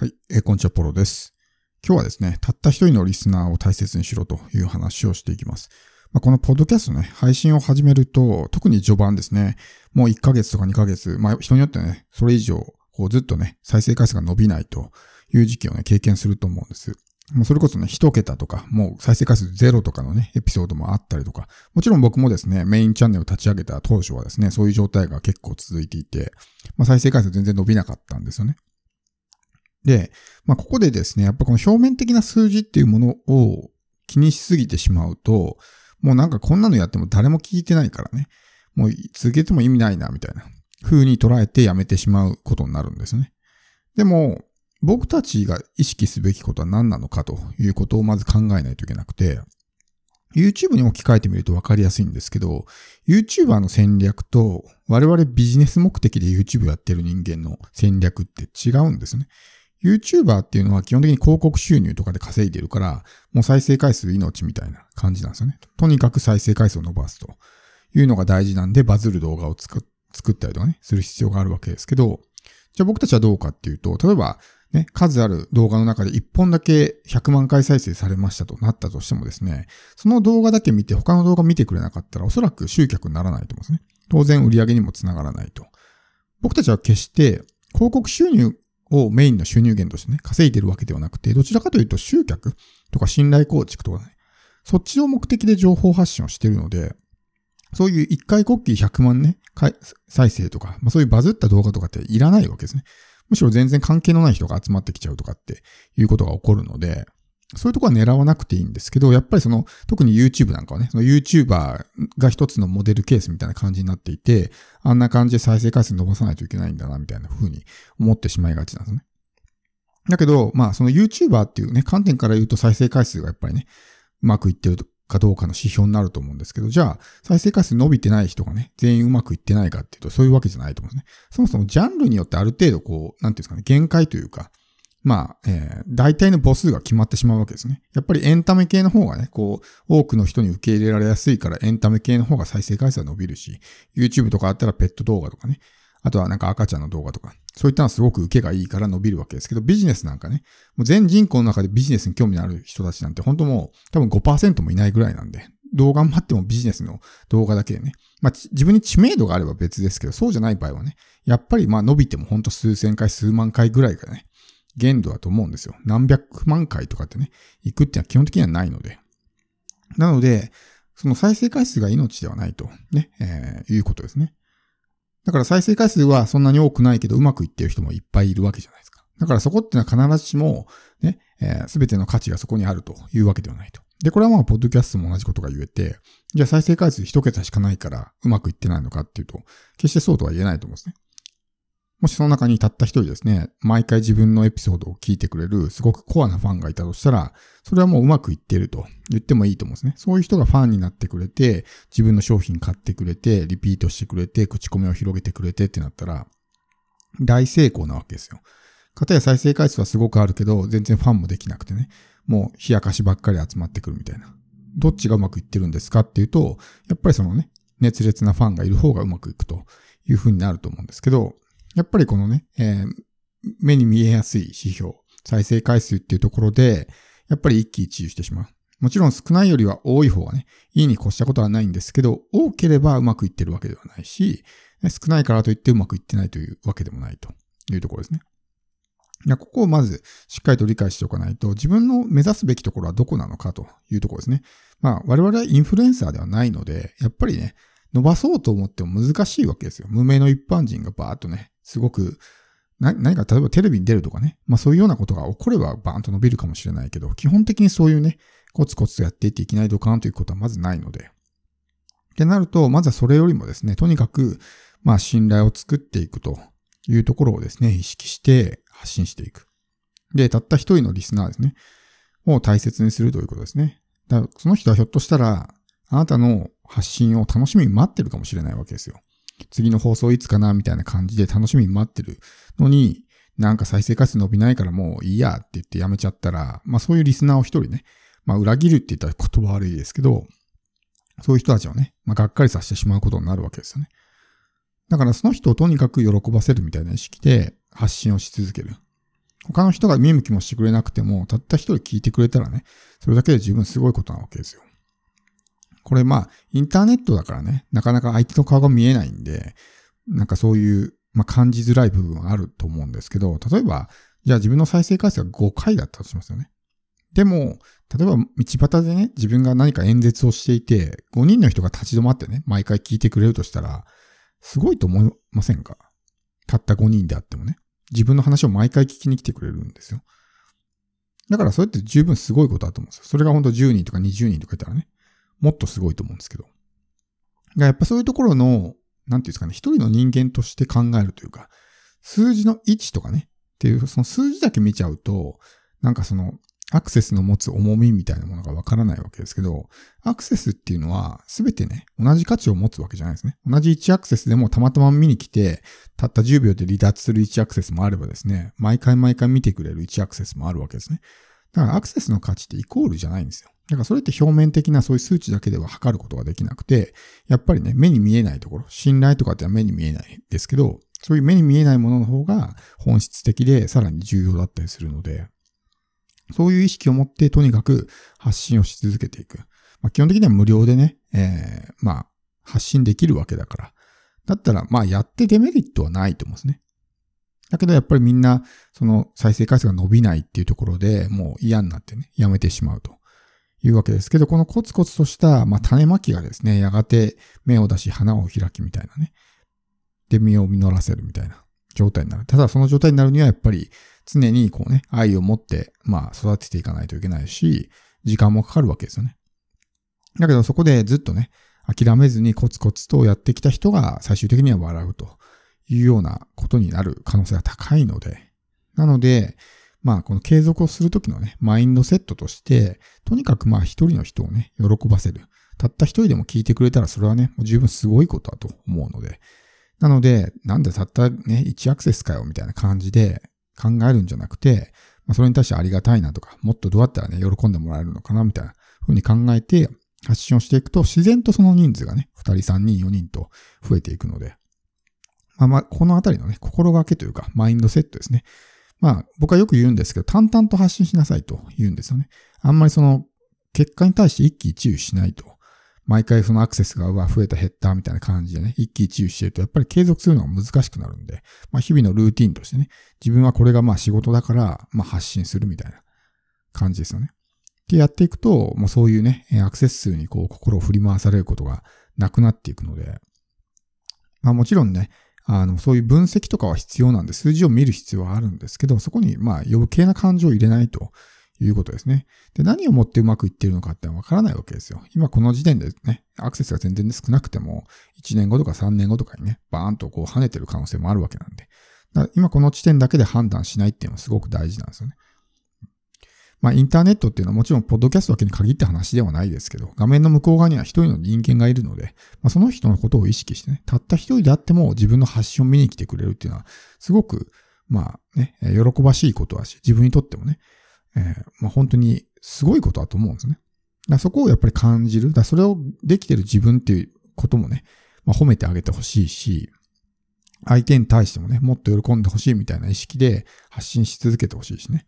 はい、えー、こんにちは、ポロです。今日はですね、たった一人のリスナーを大切にしろという話をしていきます。まあ、このポッドキャストね、配信を始めると、特に序盤ですね、もう1ヶ月とか2ヶ月、まあ人によってね、それ以上、こうずっとね、再生回数が伸びないという時期をね、経験すると思うんです。もうそれこそね、一桁とか、もう再生回数ゼロとかのね、エピソードもあったりとか、もちろん僕もですね、メインチャンネルを立ち上げた当初はですね、そういう状態が結構続いていて、まあ再生回数全然伸びなかったんですよね。で、まあ、ここでですね、やっぱこの表面的な数字っていうものを気にしすぎてしまうと、もうなんかこんなのやっても誰も聞いてないからね、もう続けても意味ないな、みたいな風に捉えてやめてしまうことになるんですね。でも、僕たちが意識すべきことは何なのかということをまず考えないといけなくて、YouTube に置き換えてみると分かりやすいんですけど、YouTuber の戦略と我々ビジネス目的で YouTube やってる人間の戦略って違うんですね。YouTuber っていうのは基本的に広告収入とかで稼いでるから、もう再生回数命みたいな感じなんですよね。とにかく再生回数を伸ばすというのが大事なんで、バズる動画を作ったりとかね、する必要があるわけですけど、じゃあ僕たちはどうかっていうと、例えば、ね、数ある動画の中で1本だけ100万回再生されましたとなったとしてもですね、その動画だけ見て他の動画見てくれなかったらおそらく集客にならないと思うんですね。当然売り上げにもつながらないと。僕たちは決して広告収入をメインの収入源としてね、稼いでるわけではなくて、どちらかというと集客とか信頼構築とかね、そっちを目的で情報発信をしてるので、そういう一回国旗100万ね、再生とか、まあそういうバズった動画とかっていらないわけですね。むしろ全然関係のない人が集まってきちゃうとかっていうことが起こるので、そういうとこは狙わなくていいんですけど、やっぱりその、特に YouTube なんかはね、その YouTuber が一つのモデルケースみたいな感じになっていて、あんな感じで再生回数伸ばさないといけないんだな、みたいな風に思ってしまいがちなんですね。だけど、まあ、その YouTuber っていうね、観点から言うと再生回数がやっぱりね、うまくいってるかどうかの指標になると思うんですけど、じゃあ、再生回数伸びてない人がね、全員うまくいってないかっていうと、そういうわけじゃないと思うんですね。そもそもジャンルによってある程度こう、なんていうんですかね、限界というか、まあ、えー、大体の母数が決まってしまうわけですね。やっぱりエンタメ系の方がね、こう、多くの人に受け入れられやすいからエンタメ系の方が再生回数は伸びるし、YouTube とかあったらペット動画とかね、あとはなんか赤ちゃんの動画とか、そういったのはすごく受けがいいから伸びるわけですけど、ビジネスなんかね、もう全人口の中でビジネスに興味のある人たちなんて本当もう多分5%もいないぐらいなんで、動画待ってもビジネスの動画だけでね、まあ自分に知名度があれば別ですけど、そうじゃない場合はね、やっぱりまあ伸びても本当数千回、数万回ぐらいがね、限度だと思うんですよ。何百万回とかってね、行くっていうのは基本的にはないので。なので、その再生回数が命ではないと、ね、えー、いうことですね。だから再生回数はそんなに多くないけど、うまくいってる人もいっぱいいるわけじゃないですか。だからそこってのは必ずしも、ね、す、えー、べ、ての価値がそこにあるというわけではないと。で、これはまあ、ポッドキャストも同じことが言えて、じゃあ再生回数一桁しかないからうまくいってないのかっていうと、決してそうとは言えないと思うんですね。もしその中にたった一人ですね、毎回自分のエピソードを聞いてくれるすごくコアなファンがいたとしたら、それはもううまくいっていると言ってもいいと思うんですね。そういう人がファンになってくれて、自分の商品買ってくれて、リピートしてくれて、口コミを広げてくれてってなったら、大成功なわけですよ。かたや再生回数はすごくあるけど、全然ファンもできなくてね、もう冷やかしばっかり集まってくるみたいな。どっちがうまくいってるんですかっていうと、やっぱりそのね、熱烈なファンがいる方がうまくいくというふうになると思うんですけど、やっぱりこのね、えー、目に見えやすい指標、再生回数っていうところで、やっぱり一喜一憂してしまう。もちろん少ないよりは多い方がね、いいに越したことはないんですけど、多ければうまくいってるわけではないし、少ないからといってうまくいってないというわけでもないというところですね。ここをまずしっかりと理解しておかないと、自分の目指すべきところはどこなのかというところですね。まあ、我々はインフルエンサーではないので、やっぱりね、伸ばそうと思っても難しいわけですよ。無名の一般人がバーっとね、すごく、何か例えばテレビに出るとかね、まあそういうようなことが起こればバーンと伸びるかもしれないけど、基本的にそういうね、コツコツとやっていっていきなりドカーンということはまずないので。ってなると、まずはそれよりもですね、とにかく、まあ信頼を作っていくというところをですね、意識して発信していく。で、たった一人のリスナーですね、を大切にするということですね。だからその人はひょっとしたら、あなたの発信を楽しみに待ってるかもしれないわけですよ。次の放送いつかなみたいな感じで楽しみに待ってるのに、なんか再生回数伸びないからもういいやって言ってやめちゃったら、まあそういうリスナーを一人ね、まあ裏切るって言ったら言葉悪いですけど、そういう人たちをね、まあがっかりさせてしまうことになるわけですよね。だからその人をとにかく喜ばせるみたいな意識で発信をし続ける。他の人が見向きもしてくれなくても、たった一人聞いてくれたらね、それだけで十分すごいことなわけですよ。これまあ、インターネットだからね、なかなか相手の顔が見えないんで、なんかそういう、まあ感じづらい部分はあると思うんですけど、例えば、じゃあ自分の再生回数が5回だったとしますよね。でも、例えば道端でね、自分が何か演説をしていて、5人の人が立ち止まってね、毎回聞いてくれるとしたら、すごいと思いませんか？たった5人であってもね。自分の話を毎回聞きに来てくれるんですよ。だからそれって十分すごいことだと思うんですよ。それが本当10人とか20人とかいたらね、もっとすごいと思うんですけど。やっぱそういうところの、なんていうんですかね、一人の人間として考えるというか、数字の位置とかね、っていう、その数字だけ見ちゃうと、なんかその、アクセスの持つ重みみたいなものがわからないわけですけど、アクセスっていうのはすべてね、同じ価値を持つわけじゃないですね。同じ1アクセスでもたまたま見に来て、たった10秒で離脱する1アクセスもあればですね、毎回毎回見てくれる1アクセスもあるわけですね。だからアクセスの価値ってイコールじゃないんですよ。だからそれって表面的なそういう数値だけでは測ることができなくて、やっぱりね、目に見えないところ、信頼とかっては目に見えないですけど、そういう目に見えないものの方が本質的でさらに重要だったりするので、そういう意識を持ってとにかく発信をし続けていく。まあ、基本的には無料でね、えー、まあ、発信できるわけだから。だったら、まあ、やってデメリットはないと思うんですね。だけどやっぱりみんな、その再生回数が伸びないっていうところでもう嫌になってね、やめてしまうというわけですけど、このコツコツとした、まあ、種まきがですね、やがて芽を出し花を開きみたいなね。で、実を実らせるみたいな状態になる。ただその状態になるにはやっぱり常にこうね、愛を持って、まあ育てていかないといけないし、時間もかかるわけですよね。だけどそこでずっとね、諦めずにコツコツとやってきた人が最終的には笑うというようなことになる可能性が高いので、なので、まあこの継続をするときのね、マインドセットとして、とにかくまあ一人の人をね、喜ばせる。たった一人でも聞いてくれたらそれはね、もう十分すごいことだと思うので、なので、なんでたったね、1アクセスかよみたいな感じで考えるんじゃなくて、まあ、それに対してありがたいなとか、もっとどうやったらね、喜んでもらえるのかなみたいな風に考えて発信をしていくと、自然とその人数がね、2人、3人、4人と増えていくので、まあまあ、このあたりのね、心がけというか、マインドセットですね。まあ、僕はよく言うんですけど、淡々と発信しなさいと言うんですよね。あんまりその、結果に対して一喜一憂しないと。毎回そのアクセスがうわ増えた減ったみたいな感じでね、一喜一憂してると、やっぱり継続するのが難しくなるんで、まあ日々のルーティンとしてね、自分はこれがまあ仕事だから、まあ発信するみたいな感じですよね。でやっていくと、もうそういうね、アクセス数にこう心を振り回されることがなくなっていくので、まあもちろんね、あの、そういう分析とかは必要なんで、数字を見る必要はあるんですけど、そこにまあ余計な感情を入れないということですね。で、何をもってうまくいってるのかってわからないわけですよ。今この時点でね、アクセスが全然少なくても、1年後とか3年後とかにね、バーンとこう跳ねてる可能性もあるわけなんで。今この地点だけで判断しないっていうのはすごく大事なんですよね。まあ、インターネットっていうのはもちろん、ポッドキャストだけに限った話ではないですけど、画面の向こう側には一人の人間がいるので、まあ、その人のことを意識してね、たった一人であっても自分の発信を見に来てくれるっていうのは、すごく、まあね、喜ばしいことだし、自分にとってもね、えー、まあ、本当にすごいことだと思うんですね。だそこをやっぱり感じる。だそれをできてる自分っていうこともね、まあ、褒めてあげてほしいし、相手に対してもね、もっと喜んでほしいみたいな意識で発信し続けてほしいしね。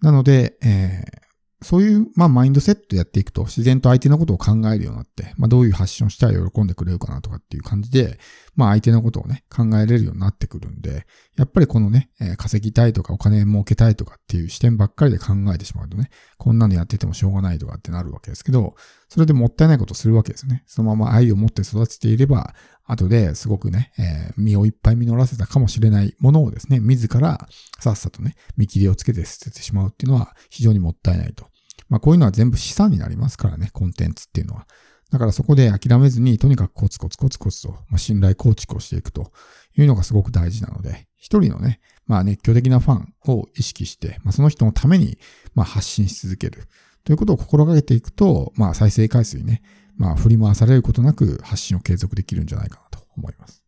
なので、えー、そういう、まあ、マインドセットやっていくと、自然と相手のことを考えるようになって、まあ、どういう発信をしたら喜んでくれるかなとかっていう感じで、まあ、相手のことをね、考えれるようになってくるんで、やっぱりこのね、えー、稼ぎたいとかお金儲けたいとかっていう視点ばっかりで考えてしまうとね、こんなのやっててもしょうがないとかってなるわけですけど、それでもったいないことするわけですよね。そのまま愛を持って育てていれば、後ですごくね、えー、身をいっぱい実らせたかもしれないものをですね、自らさっさとね、見切りをつけて捨ててしまうっていうのは非常にもったいないと。まあこういうのは全部資産になりますからね、コンテンツっていうのは。だからそこで諦めずに、とにかくコツコツコツコツと、まあ、信頼構築をしていくというのがすごく大事なので、一人のね、まあ熱狂的なファンを意識して、まあその人のために、まあ発信し続ける。ということを心がけていくと、まあ再生回数にね、まあ振り回されることなく発信を継続できるんじゃないかなと思います。